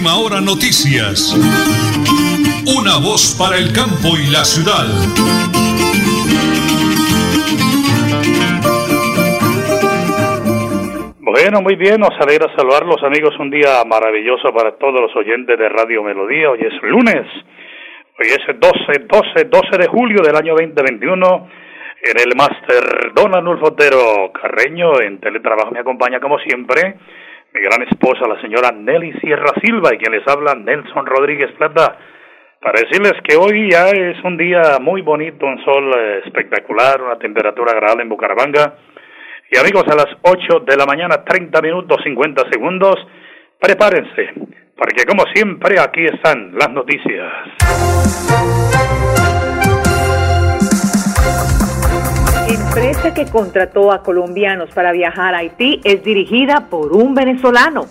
Última hora noticias. Una voz para el campo y la ciudad. Bueno, muy bien, nos alegra saludarlos amigos, un día maravilloso para todos los oyentes de Radio Melodía. Hoy es lunes, hoy es 12, 12, 12 de julio del año 2021. En el máster Don Anulfo Otero Carreño en teletrabajo me acompaña como siempre mi gran esposa, la señora Nelly Sierra Silva, y quien les habla, Nelson Rodríguez Plata, para decirles que hoy ya es un día muy bonito, un sol eh, espectacular, una temperatura agradable en Bucaramanga. Y amigos, a las 8 de la mañana, 30 minutos 50 segundos, prepárense, porque como siempre aquí están las noticias. Empresa que contrató a colombianos para viajar a Haití es dirigida por un venezolano.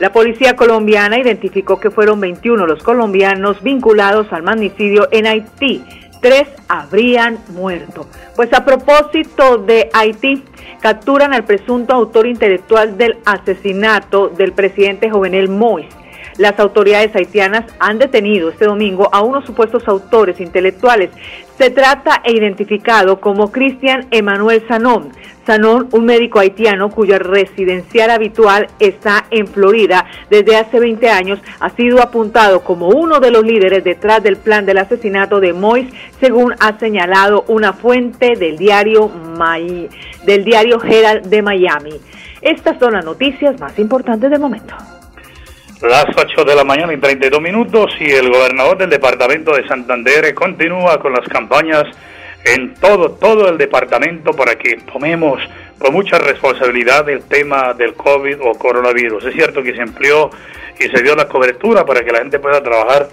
La policía colombiana identificó que fueron 21 los colombianos vinculados al magnicidio en Haití. Tres habrían muerto. Pues a propósito de Haití, capturan al presunto autor intelectual del asesinato del presidente Jovenel Moïse las autoridades haitianas han detenido este domingo a unos supuestos autores intelectuales. Se trata e identificado como Cristian Emanuel Sanón. Sanón, un médico haitiano cuya residencial habitual está en Florida desde hace 20 años, ha sido apuntado como uno de los líderes detrás del plan del asesinato de Mois, según ha señalado una fuente del diario, del diario Herald de Miami. Estas son las noticias más importantes del momento. Las 8 de la mañana y 32 minutos y el gobernador del departamento de Santander continúa con las campañas en todo, todo el departamento para que tomemos con mucha responsabilidad el tema del COVID o coronavirus. Es cierto que se empleó y se dio la cobertura para que la gente pueda trabajar,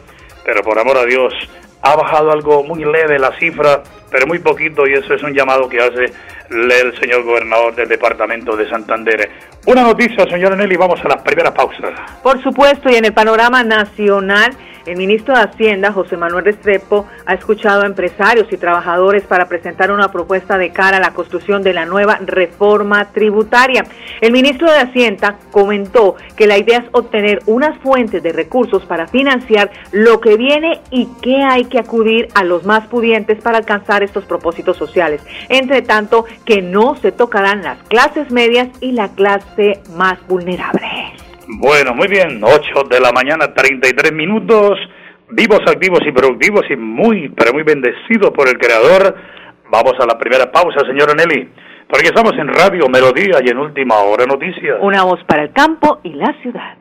pero por amor a Dios, ha bajado algo muy leve la cifra, pero muy poquito y eso es un llamado que hace el señor gobernador del departamento de Santander. Una noticia, señora Nelly, vamos a la primera pausa. Por supuesto, y en el panorama nacional, el ministro de Hacienda, José Manuel Restrepo, ha escuchado a empresarios y trabajadores para presentar una propuesta de cara a la construcción de la nueva reforma tributaria. El ministro de Hacienda comentó que la idea es obtener unas fuentes de recursos para financiar lo que viene y que hay que acudir a los más pudientes para alcanzar estos propósitos sociales. Entre tanto, que no se tocarán las clases medias y la clase más vulnerable. Bueno, muy bien, 8 de la mañana, 33 minutos, vivos, activos y productivos y muy, pero muy bendecidos por el Creador. Vamos a la primera pausa, señora Nelly, porque estamos en Radio Melodía y en Última Hora Noticias. Una voz para el campo y la ciudad.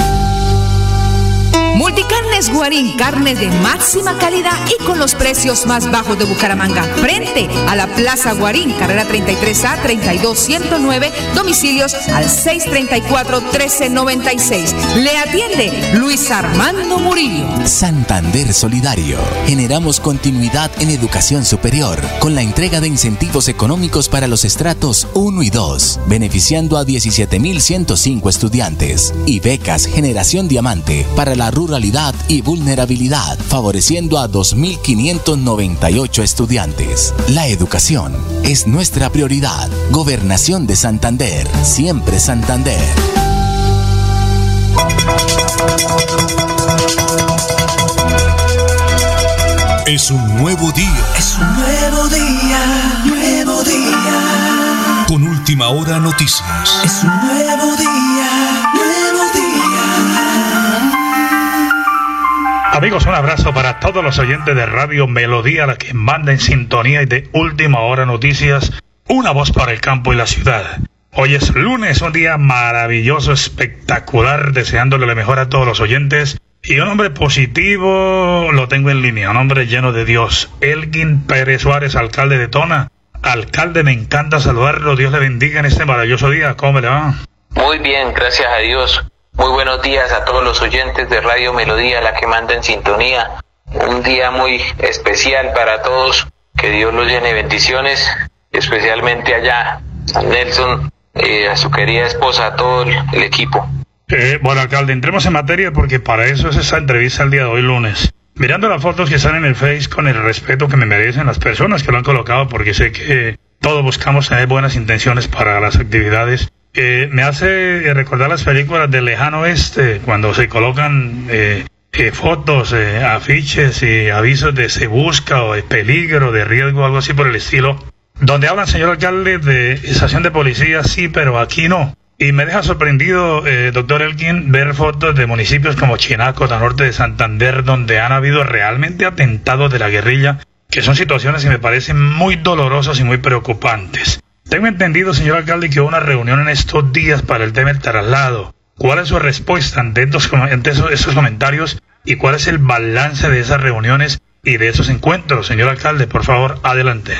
Multicarnes Guarín, carne de máxima calidad y con los precios más bajos de Bucaramanga. Frente a la Plaza Guarín, carrera 33A 32109, domicilios al 634-1396. Le atiende Luis Armando Murillo. Santander Solidario. Generamos continuidad en educación superior con la entrega de incentivos económicos para los estratos 1 y 2, beneficiando a 17.105 estudiantes y becas Generación Diamante para la rural y vulnerabilidad, favoreciendo a 2.598 estudiantes. La educación es nuestra prioridad. Gobernación de Santander, siempre Santander. Es un nuevo día. Es un nuevo día, nuevo día. Con última hora noticias. Es un nuevo día, Amigos, un abrazo para todos los oyentes de Radio Melodía, la que manda en sintonía y de última hora noticias, una voz para el campo y la ciudad. Hoy es lunes, un día maravilloso, espectacular, deseándole lo mejor a todos los oyentes. Y un hombre positivo lo tengo en línea, un hombre lleno de Dios. Elgin Pérez Suárez, alcalde de Tona. Alcalde, me encanta saludarlo. Dios le bendiga en este maravilloso día. ¿Cómo le va? Muy bien, gracias a Dios. Muy buenos días a todos los oyentes de Radio Melodía, la que manda en sintonía. Un día muy especial para todos. Que Dios los llene bendiciones, especialmente allá Nelson, eh, a su querida esposa, a todo el, equipo. Eh, bueno, alcalde, entremos en materia porque para eso es esa entrevista el día de hoy lunes. Mirando las fotos que están en el Face con el respeto que me merecen las personas que lo han colocado, porque sé que todos buscamos tener buenas intenciones para las actividades eh, me hace recordar las películas del lejano oeste, cuando se colocan eh, eh, fotos, afiches y avisos de se busca o de peligro, de riesgo, algo así por el estilo, donde hablan, señor alcalde, de estación de policía, sí, pero aquí no. Y me deja sorprendido, doctor Elkin, ver fotos de municipios como Chinaco, al norte de Santander, donde han habido realmente atentados de la guerrilla, que son situaciones que me parecen muy dolorosas y muy preocupantes. Tengo entendido, señor alcalde, que hubo una reunión en estos días para el tema del traslado. ¿Cuál es su respuesta ante, esos, comentarios y cuál es el balance de esas reuniones y de esos encuentros? Señor alcalde, por favor, adelante.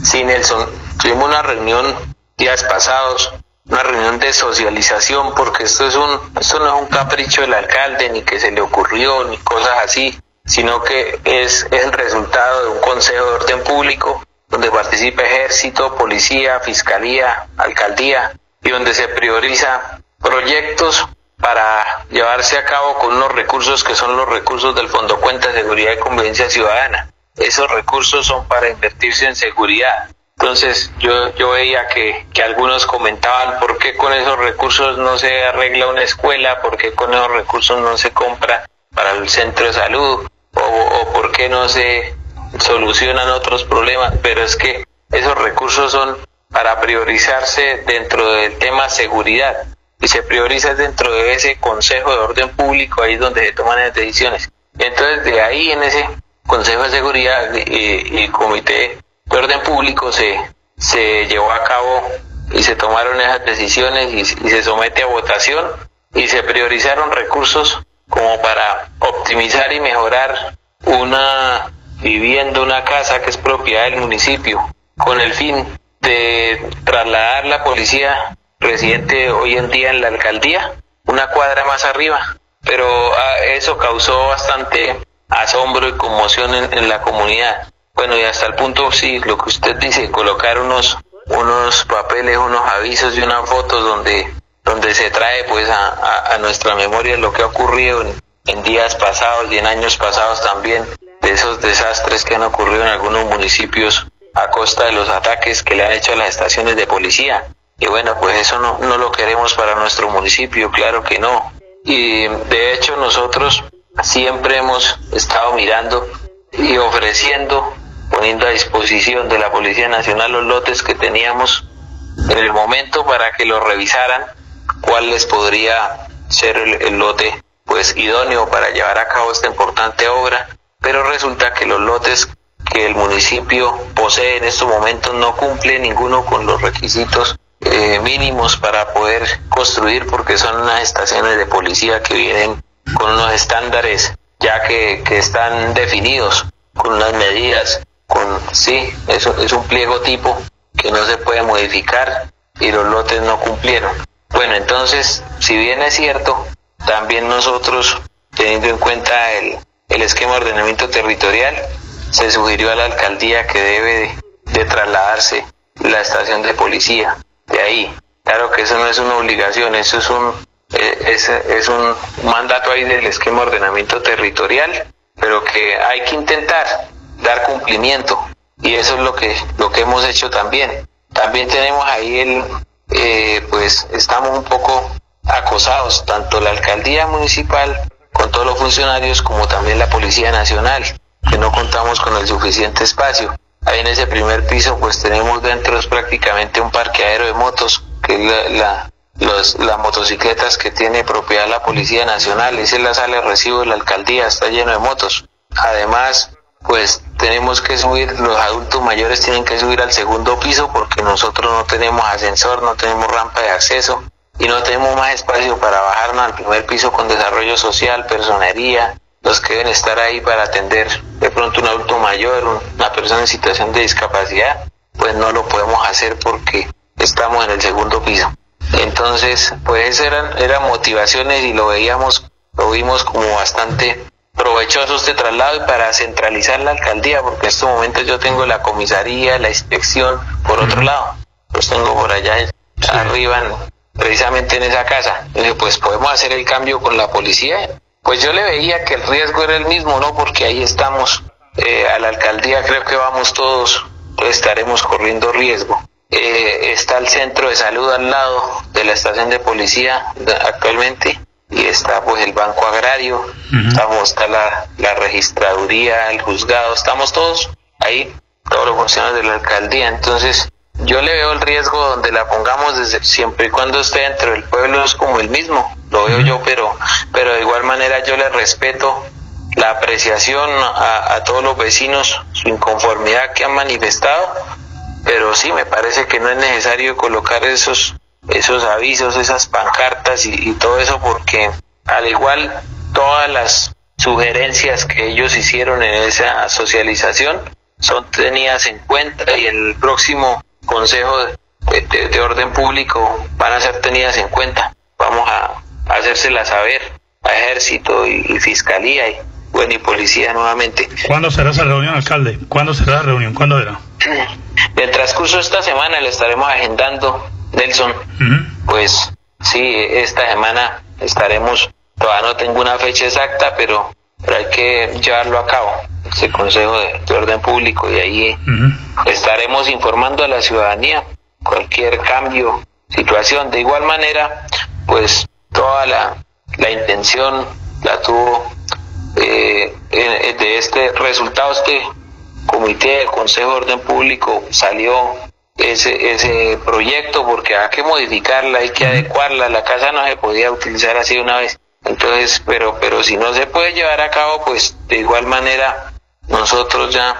Sí, Nelson, tuvimos una reunión días pasados, una reunión de socialización, porque esto, es un, esto no es un capricho del alcalde, ni que se le ocurrió, ni cosas así, sino que es, es el resultado de un consejo de orden público donde participa ejército, policía, fiscalía, alcaldía y donde se prioriza proyectos para llevarse a cabo con unos recursos que son los recursos del Fondo Cuenta de Seguridad y Convivencia Ciudadana. Esos recursos son para invertirse en seguridad. Entonces yo, yo veía que, que algunos comentaban por qué con esos recursos no se arregla una escuela, por qué con esos recursos no se compra para el centro de salud, o, o por qué no se solucionan otros problemas, pero es que esos recursos son para priorizarse dentro del tema seguridad y se prioriza dentro de ese Consejo de Orden Público, ahí donde se toman las decisiones. Entonces, de ahí en ese Consejo de Seguridad y, y Comité de Orden Público se, se llevó a cabo y se tomaron esas decisiones y se somete a votación y se priorizaron recursos como para optimizar y mejorar una viviendo una casa que es propiedad del municipio, con el fin de trasladar la policía residente hoy en día en la alcaldía, una cuadra más arriba. Pero ah, eso causó bastante asombro y conmoción en, la comunidad. Bueno, y hasta el punto, sí, lo que usted dice, colocar unos, unos papeles, unos avisos y unas fotos donde, donde se trae pues a, a, nuestra memoria lo que ha ocurrido en, en días pasados y en años pasados también de esos desastres que han ocurrido en algunos municipios a costa de los ataques que le han hecho a las estaciones de policía. Y bueno, pues eso no, no lo queremos para nuestro municipio, claro que no. Y de hecho nosotros siempre hemos estado mirando y ofreciendo, poniendo a disposición de la Policía Nacional los lotes que teníamos en el momento para que lo revisaran, cuál les podría ser el, el lote pues idóneo para llevar a cabo esta importante obra pero resulta que los lotes que el municipio posee en estos momentos no cumple ninguno con los requisitos eh, mínimos para poder construir porque son unas estaciones de policía que vienen con unos estándares ya que, que están definidos, con unas medidas, con sí, eso es un pliego tipo que no se puede modificar y los lotes no cumplieron. Bueno, entonces, si bien es cierto, también nosotros, teniendo en cuenta el, el esquema de ordenamiento territorial, se sugirió a la alcaldía que debe de, trasladarse la estación de policía de ahí. Claro que eso no es una obligación, eso es un eh, es, un mandato ahí del esquema de ordenamiento territorial, pero que hay que intentar dar cumplimiento y eso es lo que lo que hemos hecho también. También tenemos ahí el eh, pues estamos un poco acosados tanto la alcaldía municipal con todos los funcionarios como también la policía nacional que no contamos con el suficiente espacio. Ahí en ese primer piso pues tenemos dentro es prácticamente un parqueadero de motos, que es la, las motocicletas que tiene propiedad la Policía Nacional, esa es la sala de recibo de la alcaldía, está lleno de motos. Además, pues tenemos que subir, los adultos mayores tienen que subir al segundo piso porque nosotros no tenemos ascensor, no tenemos rampa de acceso y no tenemos más espacio para bajarnos al primer piso con desarrollo social, personería, los que deben estar ahí para atender de pronto un adulto mayor, una persona en situación de discapacidad, pues no lo podemos hacer porque estamos en el segundo piso. Entonces, pues eran, eran motivaciones y lo veíamos, lo vimos como bastante provechoso este traslado y para centralizar la alcaldía, porque en estos momentos yo tengo la comisaría, la inspección por otro lado, los tengo por allá arriba, precisamente en esa casa. Entonces, pues podemos hacer el cambio con la policía pues yo le veía que el riesgo era el mismo, ¿no? Porque ahí estamos, eh, a la alcaldía creo que vamos todos, pues estaremos corriendo riesgo. Eh, está el centro de salud al lado de la estación de policía actualmente y está pues el banco agrario, estamos, está la, la registraduría, el juzgado, estamos todos ahí, todos los funcionarios de la alcaldía, entonces yo le veo el riesgo donde la pongamos desde siempre y cuando esté dentro del pueblo es como el mismo, lo veo yo, pero, pero de igual manera yo le respeto la apreciación a, a todos los vecinos, su inconformidad que han manifestado, pero sí me parece que no es necesario colocar esos, esos avisos, esas pancartas y, y todo eso porque al igual todas las sugerencias que ellos hicieron en esa socialización son tenidas en cuenta y el próximo Consejo de, Orden Público van a ser tenidas en cuenta. Vamos a, hacérselas saber a Ejército y, Fiscalía y, bueno, y Policía nuevamente. ¿Cuándo será esa reunión, alcalde? ¿Cuándo será la reunión? ¿Cuándo era? En el transcurso de esta semana le estaremos agendando, Nelson. Pues sí, esta semana estaremos, todavía no tengo una fecha exacta, pero, pero hay que llevarlo a cabo ese Consejo de, Orden Público y ahí estaremos informando a la ciudadanía cualquier cambio, situación. De igual manera, pues toda la, la intención la tuvo eh, de este resultado, este comité del Consejo de Orden Público salió ese, ese proyecto porque hay que modificarla, hay que adecuarla, la casa no se podía utilizar así una vez. Entonces, pero, pero si no se puede llevar a cabo, pues de igual manera nosotros ya,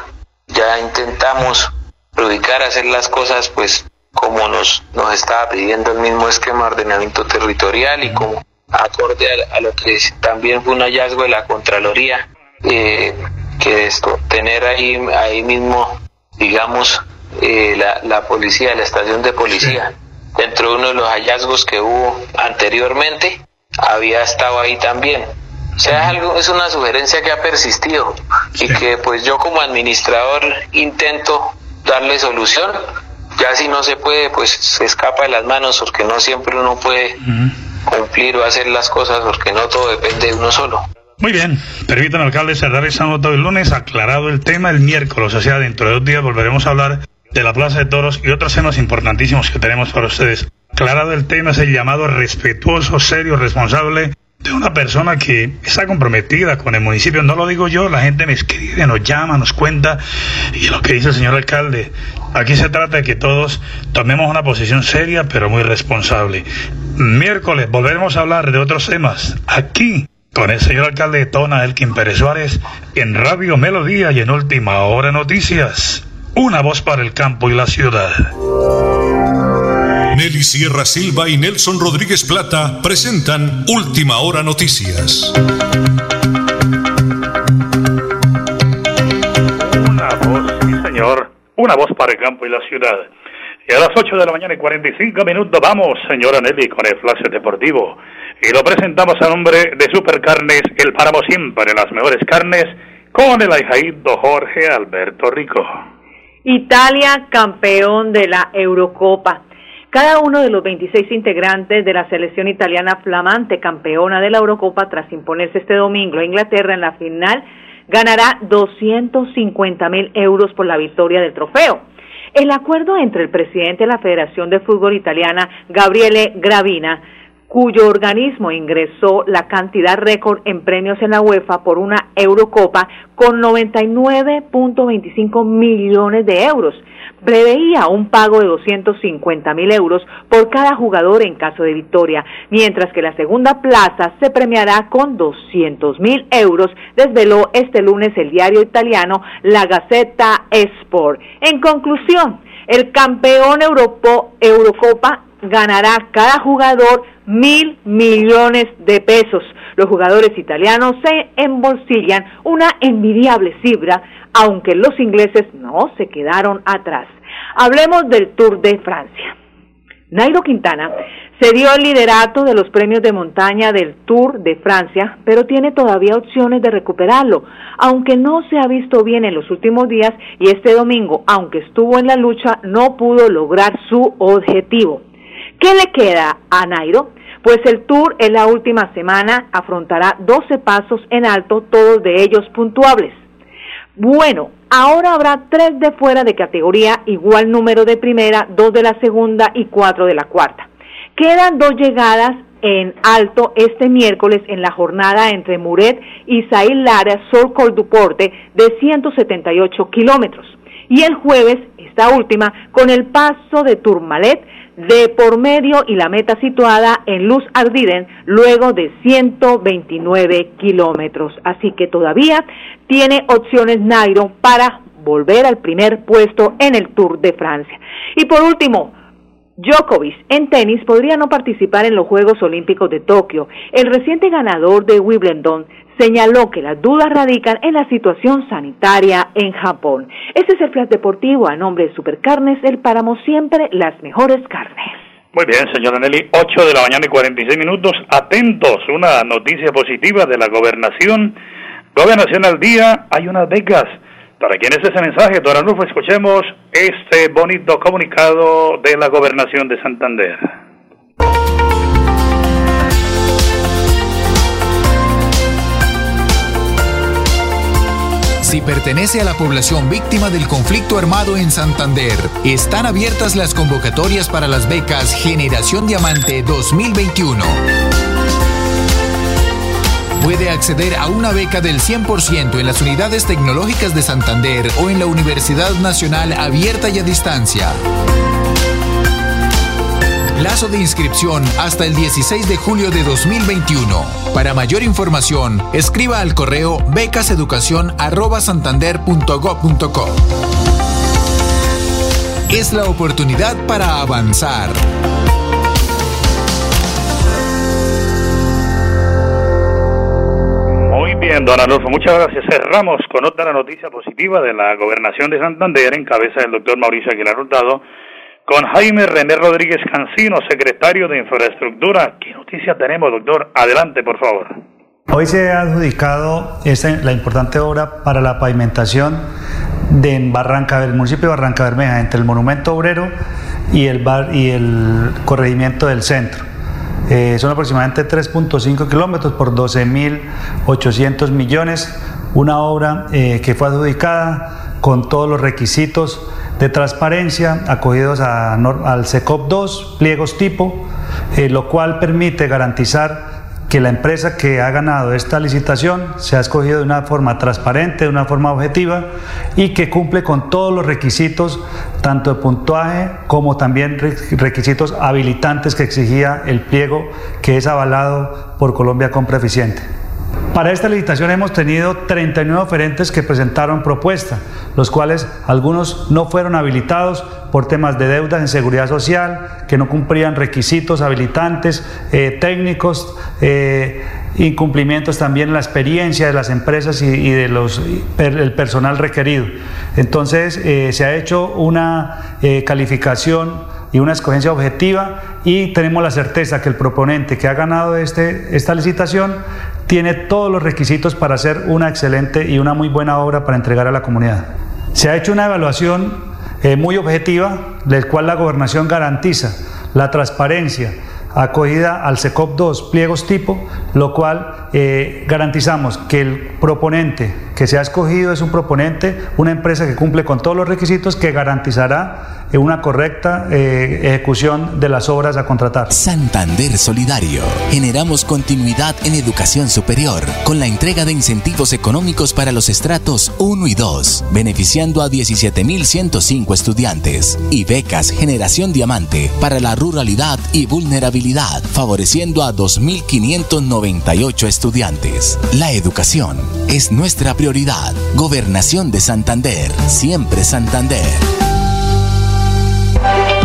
ya intentamos predicar hacer las cosas pues como nos, nos estaba pidiendo el mismo esquema de ordenamiento territorial y como acorde a, lo que también fue un hallazgo de la Contraloría, eh, que esto, tener ahí, ahí mismo, digamos, eh, la, la policía, la estación de policía. Dentro de uno de los hallazgos que hubo anteriormente, había estado ahí también. O sea, es, algo, es una sugerencia que ha persistido y que pues yo como administrador intento darle solución. Ya si no se puede, pues se escapa de las manos porque no siempre uno puede cumplir o hacer las cosas porque no todo depende de uno solo. Muy bien, permítanme alcalde cerrar esa nota el lunes, aclarado el tema el miércoles, o sea, dentro de dos días volveremos a hablar de la Plaza de Toros y otros temas importantísimos que tenemos para ustedes. Aclarado el tema es el llamado respetuoso, serio, responsable una persona que está comprometida con el municipio. No lo digo yo, la gente me escribe, nos llama, nos cuenta. Y lo que dice el señor alcalde, aquí se trata de que todos tomemos una posición seria, pero muy responsable. Miércoles volveremos a hablar de otros temas aquí con el señor alcalde de Tona, Elkin Pérez Suárez, en Radio Melodía y en Última Hora Noticias. Una voz para el campo y la ciudad. Nelly Sierra Silva y Nelson Rodríguez Plata presentan Última Hora Noticias. Una voz, sí señor, una voz para el campo y la ciudad. Y a las 8 de la mañana y 45 minutos vamos, señora Nelly, con el flash deportivo. Y lo presentamos a nombre de Supercarnes, el páramo siempre las mejores carnes, con el ahijaído Jorge Alberto Rico. Italia campeón de la Eurocopa. Cada uno de los 26 integrantes de la selección italiana flamante campeona de la Eurocopa tras imponerse este domingo a Inglaterra en la final ganará 250 mil euros por la victoria del trofeo. El acuerdo entre el presidente de la Federación de Fútbol Italiana, Gabriele Gravina, cuyo organismo ingresó la cantidad récord en premios en la UEFA por una Eurocopa con 99.25 millones de euros. Preveía un pago de 250 mil euros por cada jugador en caso de victoria, mientras que la segunda plaza se premiará con 200 mil euros, desveló este lunes el diario italiano La Gazzetta Sport. En conclusión, el campeón Eurocopa ganará cada jugador mil millones de pesos. Los jugadores italianos se embolsillan una envidiable cifra, aunque los ingleses no se quedaron atrás. Hablemos del Tour de Francia. Nairo Quintana se dio el liderato de los premios de montaña del Tour de Francia, pero tiene todavía opciones de recuperarlo, aunque no se ha visto bien en los últimos días y este domingo, aunque estuvo en la lucha, no pudo lograr su objetivo. ¿Qué le queda a Nairo? Pues el Tour en la última semana afrontará 12 pasos en alto, todos de ellos puntuables. Bueno, ahora habrá tres de fuera de categoría, igual número de primera, dos de la segunda y cuatro de la cuarta. Quedan dos llegadas en alto este miércoles en la jornada entre Muret y Lara Sol Col Duporte de 178 kilómetros. Y el jueves, esta última, con el paso de Tourmalet de por medio y la meta situada en Luz Ardiden luego de 129 kilómetros. Así que todavía tiene opciones Nairo para volver al primer puesto en el Tour de Francia. Y por último, Djokovic en tenis podría no participar en los Juegos Olímpicos de Tokio. El reciente ganador de Wimbledon señaló que las dudas radican en la situación sanitaria en Japón. Este es el Flash Deportivo a nombre de Supercarnes, el páramo siempre las mejores carnes. Muy bien, señora Nelly, 8 de la mañana y 46 minutos. Atentos, una noticia positiva de la gobernación. Gobernación al día, hay unas becas. Para quien es ese mensaje, don Arnulfo, escuchemos este bonito comunicado de la gobernación de Santander. Si pertenece a la población víctima del conflicto armado en Santander, están abiertas las convocatorias para las becas Generación Diamante 2021 puede acceder a una beca del 100% en las unidades tecnológicas de Santander o en la Universidad Nacional Abierta y a Distancia. Plazo de inscripción hasta el 16 de julio de 2021. Para mayor información, escriba al correo becaseducación@santander.gov.co. Es la oportunidad para avanzar. Muy bien, don Adolfo, muchas gracias. Cerramos con otra noticia positiva de la gobernación de Santander en cabeza del doctor Mauricio Aguilar Hurtado con Jaime René Rodríguez Cancino, secretario de Infraestructura. ¿Qué noticia tenemos, doctor? Adelante, por favor. Hoy se ha adjudicado esta, la importante obra para la pavimentación de Barranca, del municipio de Barranca Bermeja, entre el Monumento Obrero y el, bar, y el corregimiento del centro. Eh, son aproximadamente 3.5 kilómetros por 12.800 millones, una obra eh, que fue adjudicada con todos los requisitos de transparencia acogidos al SECOP 2, pliegos tipo, eh, lo cual permite garantizar que la empresa que ha ganado esta licitación se ha escogido de una forma transparente, de una forma objetiva y que cumple con todos los requisitos, tanto de puntuaje como también requisitos habilitantes que exigía el pliego que es avalado por Colombia Compra Eficiente. Para esta licitación hemos tenido 39 oferentes que presentaron propuesta, los cuales algunos no fueron habilitados por temas de deudas en seguridad social, que no cumplían requisitos habilitantes, eh, técnicos, eh, incumplimientos también en la experiencia de las empresas y, de los el personal requerido. Entonces eh, se ha hecho una calificación y una escogencia objetiva y tenemos la certeza que el proponente que ha ganado este, esta licitación tiene todos los requisitos para hacer una excelente y una muy buena obra para entregar a la comunidad. Se ha hecho una evaluación eh, muy objetiva, del cual la gobernación garantiza la transparencia, acogida al SECOP 2, pliegos tipo, lo cual eh, garantizamos que el proponente que se ha escogido es un proponente, una empresa que cumple con todos los requisitos que garantizará una correcta eh, ejecución de las obras a contratar. Santander Solidario. Generamos continuidad en educación superior con la entrega de incentivos económicos para los estratos 1 y 2, beneficiando a 17.105 estudiantes y becas Generación Diamante para la ruralidad y vulnerabilidad, favoreciendo a 2.598 estudiantes. La educación es nuestra prioridad. Gobernación de Santander, siempre Santander.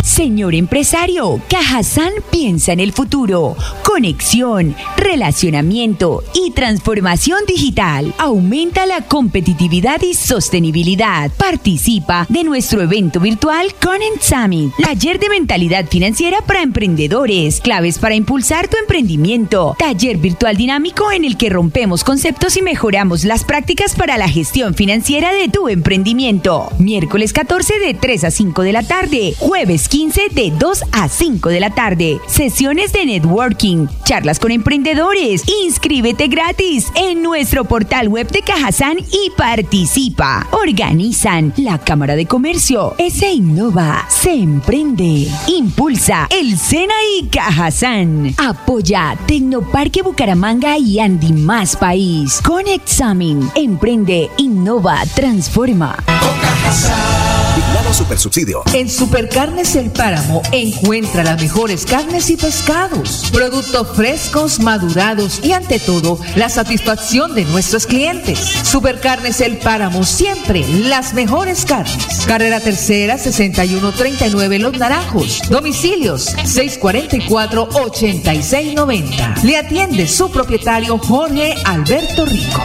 Señor empresario, Cajazán piensa en el futuro. Conexión, relacionamiento y transformación digital. Aumenta la competitividad y sostenibilidad. Participa de nuestro evento virtual Conent Summit. Taller de mentalidad financiera para emprendedores. Claves para impulsar tu emprendimiento. Taller virtual dinámico en el que rompemos conceptos y mejoramos las prácticas para la gestión financiera de tu emprendimiento. Miércoles 14 de 3 a 5 de la tarde. Jueves 15 de 2 a 5 de la tarde. Sesiones de networking, charlas con emprendedores. Inscríbete gratis en nuestro portal web de Cajazán y participa. Organizan la Cámara de Comercio, se innova, se emprende, impulsa el Sena y Cajazán. Apoya Tecnoparque Bucaramanga y Andy Más País. Con Examen, emprende, innova, transforma. Super Subsidio. En Supercarnes El Páramo encuentra las mejores carnes y pescados, productos frescos, madurados y ante todo la satisfacción de nuestros clientes. Supercarnes El Páramo siempre las mejores carnes. Carrera Tercera 6139 Los Naranjos. Domicilios 644-8690. Le atiende su propietario Jorge Alberto Rico.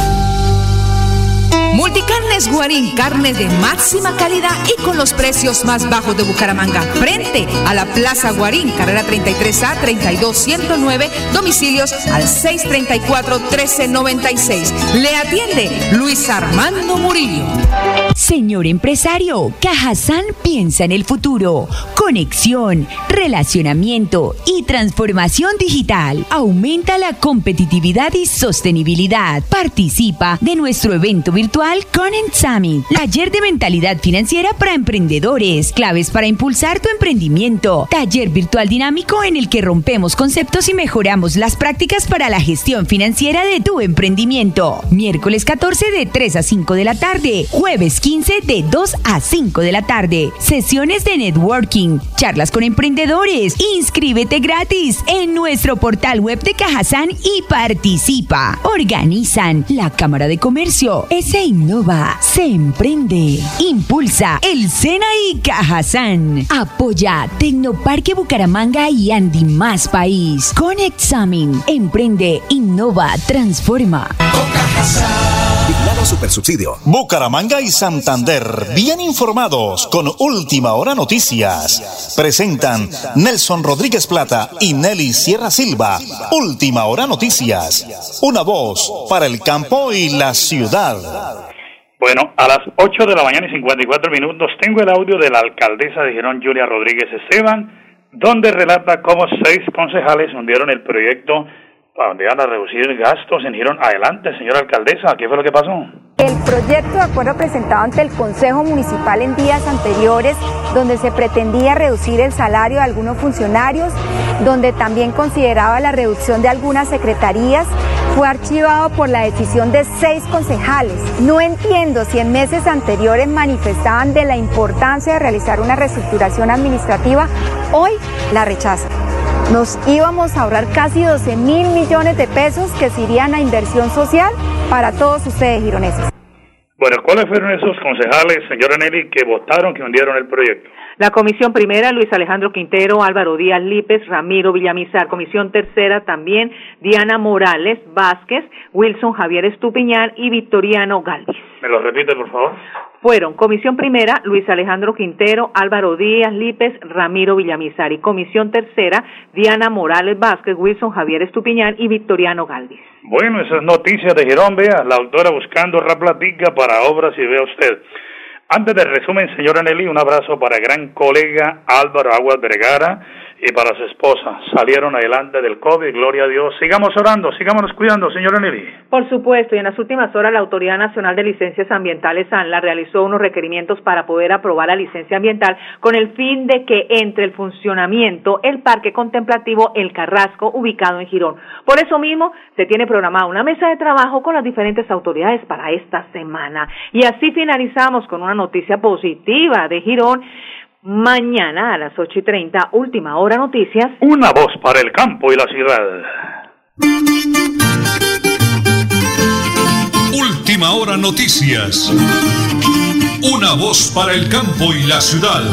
Multicarnes Guarín, carne de máxima calidad y con los precios más bajos de Bucaramanga. Frente a la Plaza Guarín, carrera 33A 32109, domicilios al 634-1396. Le atiende Luis Armando Murillo. Señor empresario, Cajazán piensa en el futuro. Conexión, relacionamiento y transformación digital. Aumenta la competitividad y sostenibilidad. Participa de nuestro evento virtual Conent Summit, taller de mentalidad financiera para emprendedores, claves para impulsar tu emprendimiento, taller virtual dinámico en el que rompemos conceptos y mejoramos las prácticas para la gestión financiera de tu emprendimiento. Miércoles 14 de 3 a 5 de la tarde, jueves 15 de 2 a 5 de la tarde, sesiones de networking, charlas con emprendedores, inscríbete gratis en nuestro portal web de Cajazán y participa. Organizan la Cámara de Comercio, innova, se emprende, impulsa el Sena y Cajazán. Apoya Tecnoparque Bucaramanga y Andy Más País. Con Examen, emprende, innova, transforma. Supersubsidio. Bucaramanga y Santander, bien informados con Última Hora Noticias. Presentan Nelson Rodríguez Plata y Nelly Sierra Silva. Última Hora Noticias. Una voz para el campo y la ciudad. Bueno, a las 8 de la mañana y 54 minutos tengo el audio de la alcaldesa de Girón, Julia Rodríguez Esteban, donde relata cómo seis concejales hundieron el proyecto para van a reducir gastos en Girón. Adelante, señora alcaldesa, ¿qué fue lo que pasó? El proyecto de acuerdo presentado ante el Consejo Municipal en días anteriores, donde se pretendía reducir el salario de algunos funcionarios, donde también consideraba la reducción de algunas secretarías, fue archivado por la decisión de seis concejales. No entiendo si en meses anteriores manifestaban de la importancia de realizar una reestructuración administrativa, hoy la rechazan. Nos íbamos a ahorrar casi 12 mil millones de pesos que se irían a inversión social para todos ustedes gironeses. Bueno, ¿cuáles fueron esos concejales, señora Nelly, que votaron, que hundieron el proyecto? La comisión primera, Luis Alejandro Quintero, Álvaro Díaz Lípez, Ramiro Villamizar. Comisión tercera también, Diana Morales Vázquez, Wilson Javier Estupiñán y Victoriano Galvis. ¿Me lo repite, por favor? Fueron Comisión Primera, Luis Alejandro Quintero, Álvaro Díaz Lípez, Ramiro Villamizar. Y Comisión Tercera, Diana Morales Vázquez, Wilson Javier Estupiñán y Victoriano Galvis. Bueno, esas noticias de Girón, vea, la autora buscando raplatica para obras y vea usted. Antes del resumen, señora Nelly, un abrazo para gran colega Álvaro Aguas Vergara y para su esposa. Salieron adelante del COVID, gloria a Dios. Sigamos orando, sigámonos cuidando, señora Nelly. Por supuesto, y en las últimas horas la Autoridad Nacional de Licencias Ambientales, ANLA, realizó unos requerimientos para poder aprobar la licencia ambiental con el fin de que entre el funcionamiento el Parque Contemplativo El Carrasco, ubicado en Girón. Por eso mismo, se tiene programada una mesa de trabajo con las diferentes autoridades para esta semana. Y así finalizamos con una noticia positiva de Girón Mañana a las ocho y treinta, última hora noticias. Una voz para el campo y la ciudad. Última hora noticias. Una voz para el campo y la ciudad.